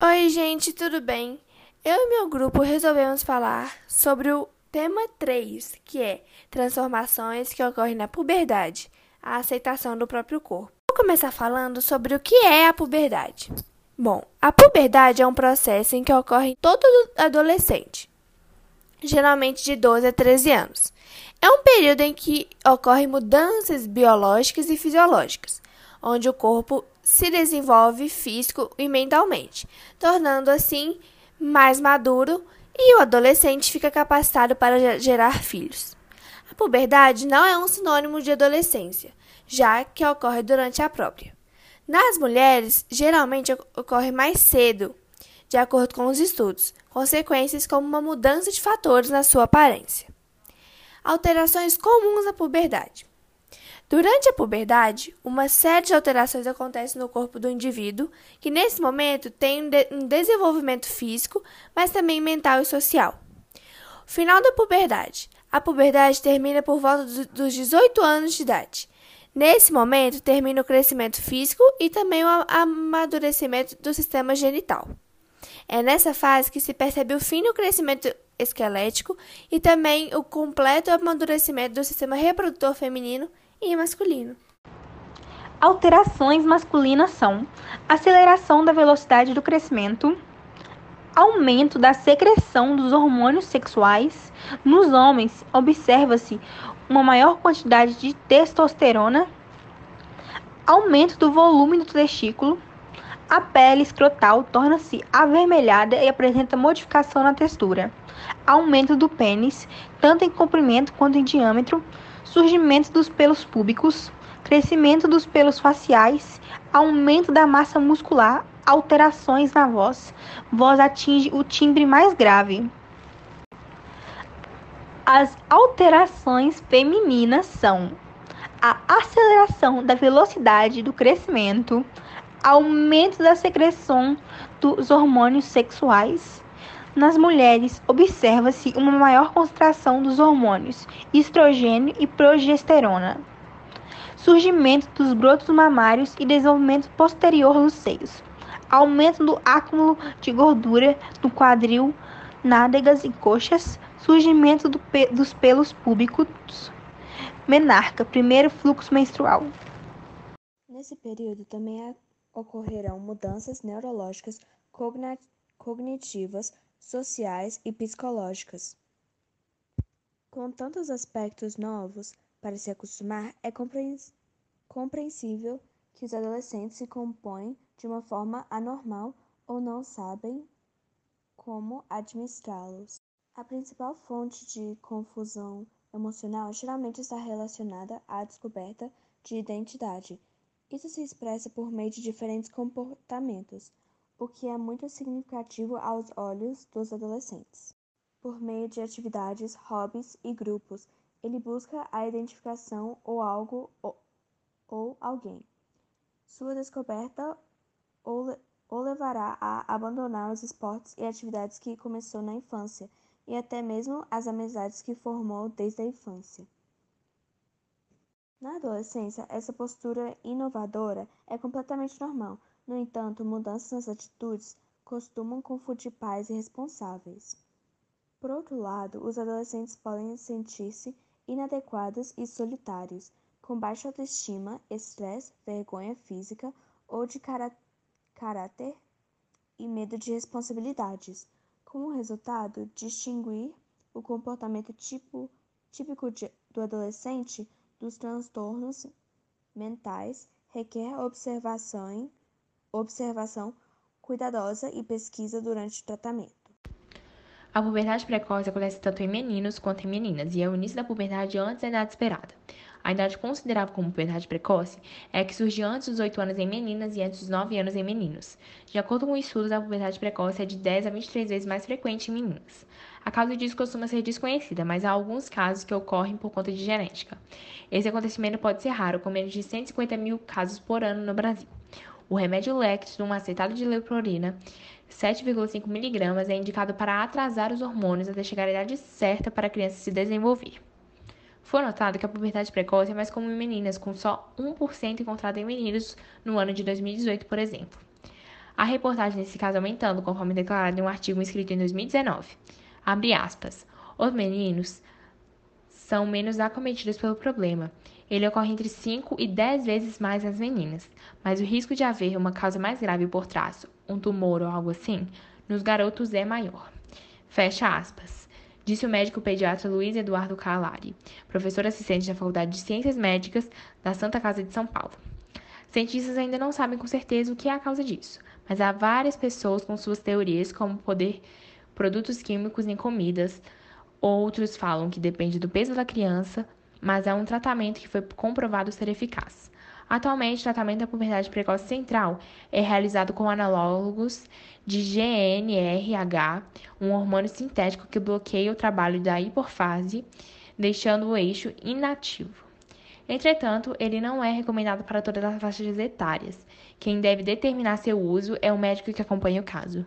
Oi, gente, tudo bem? Eu e meu grupo resolvemos falar sobre o tema 3, que é transformações que ocorrem na puberdade, a aceitação do próprio corpo. Vou começar falando sobre o que é a puberdade. Bom, a puberdade é um processo em que ocorre todo adolescente, geralmente de 12 a 13 anos. É um período em que ocorrem mudanças biológicas e fisiológicas, onde o corpo se desenvolve físico e mentalmente, tornando assim mais maduro e o adolescente fica capacitado para gerar filhos. A puberdade não é um sinônimo de adolescência, já que ocorre durante a própria. Nas mulheres, geralmente ocorre mais cedo, de acordo com os estudos, consequências como uma mudança de fatores na sua aparência. Alterações comuns à puberdade. Durante a puberdade, uma série de alterações acontecem no corpo do indivíduo, que nesse momento tem um, de um desenvolvimento físico, mas também mental e social. Final da puberdade. A puberdade termina por volta do, dos 18 anos de idade. Nesse momento, termina o crescimento físico e também o amadurecimento do sistema genital. É nessa fase que se percebe o fim do crescimento esquelético e também o completo amadurecimento do sistema reprodutor feminino e masculino. Alterações masculinas são aceleração da velocidade do crescimento, aumento da secreção dos hormônios sexuais. Nos homens, observa-se uma maior quantidade de testosterona, aumento do volume do testículo, a pele escrotal torna-se avermelhada e apresenta modificação na textura, aumento do pênis, tanto em comprimento quanto em diâmetro, surgimento dos pelos púbicos, crescimento dos pelos faciais, aumento da massa muscular, alterações na voz. Voz atinge o timbre mais grave. As alterações femininas são a aceleração da velocidade do crescimento, aumento da secreção dos hormônios sexuais, nas mulheres, observa-se uma maior concentração dos hormônios estrogênio e progesterona, surgimento dos brotos mamários e desenvolvimento posterior dos seios, aumento do acúmulo de gordura no quadril, nádegas e coxas, surgimento do pe dos pelos púbicos, menarca, primeiro fluxo menstrual. Nesse período também ocorrerão mudanças neurológicas cognitivas, sociais e psicológicas. Com tantos aspectos novos para se acostumar, é compreensível que os adolescentes se compõem de uma forma anormal ou não sabem como administrá-los. A principal fonte de confusão emocional geralmente está relacionada à descoberta de identidade. Isso se expressa por meio de diferentes comportamentos, o que é muito significativo aos olhos dos adolescentes. Por meio de atividades, hobbies e grupos, ele busca a identificação ou algo ou, ou alguém. Sua descoberta o, o levará a abandonar os esportes e atividades que começou na infância e até mesmo as amizades que formou desde a infância. Na adolescência, essa postura inovadora é completamente normal, no entanto, mudanças nas atitudes costumam confundir pais e responsáveis. Por outro lado, os adolescentes podem sentir-se inadequados e solitários, com baixa autoestima, estresse, vergonha física ou de caráter e medo de responsabilidades. Como resultado, distinguir o comportamento tipo, típico de, do adolescente dos transtornos mentais requer observação observação cuidadosa e pesquisa durante o tratamento. A puberdade precoce acontece tanto em meninos quanto em meninas e é o início da puberdade antes da idade esperada. A idade considerável como puberdade precoce é a que surge antes dos 8 anos em meninas e antes dos 9 anos em meninos. De acordo com estudos, a puberdade precoce é de 10 a 23 vezes mais frequente em meninas. A causa disso costuma ser desconhecida, mas há alguns casos que ocorrem por conta de genética. Esse acontecimento pode ser raro, com menos de 150 mil casos por ano no Brasil. O remédio Lectin, um acetado de leuprorina, 7,5 mg, é indicado para atrasar os hormônios até chegar à idade certa para a criança se desenvolver. Foi notado que a puberdade precoce é mais comum em meninas, com só 1% encontrado em meninos no ano de 2018, por exemplo. A reportagem nesse caso aumentando, conforme declarado em um artigo escrito em 2019. Abre aspas. Os meninos são menos acometidos pelo problema. Ele ocorre entre 5 e 10 vezes mais nas meninas, mas o risco de haver uma causa mais grave por trás, um tumor ou algo assim, nos garotos é maior. Fecha aspas. Disse o médico pediatra Luiz Eduardo Calari, professor assistente da Faculdade de Ciências Médicas da Santa Casa de São Paulo. Cientistas ainda não sabem com certeza o que é a causa disso, mas há várias pessoas com suas teorias, como poder produtos químicos em comidas. Outros falam que depende do peso da criança, mas é um tratamento que foi comprovado ser eficaz. Atualmente, o tratamento da puberdade precoce central é realizado com análogos de GNRH, um hormônio sintético que bloqueia o trabalho da hipofase, deixando o eixo inativo. Entretanto, ele não é recomendado para todas as faixas etárias. Quem deve determinar seu uso é o médico que acompanha o caso.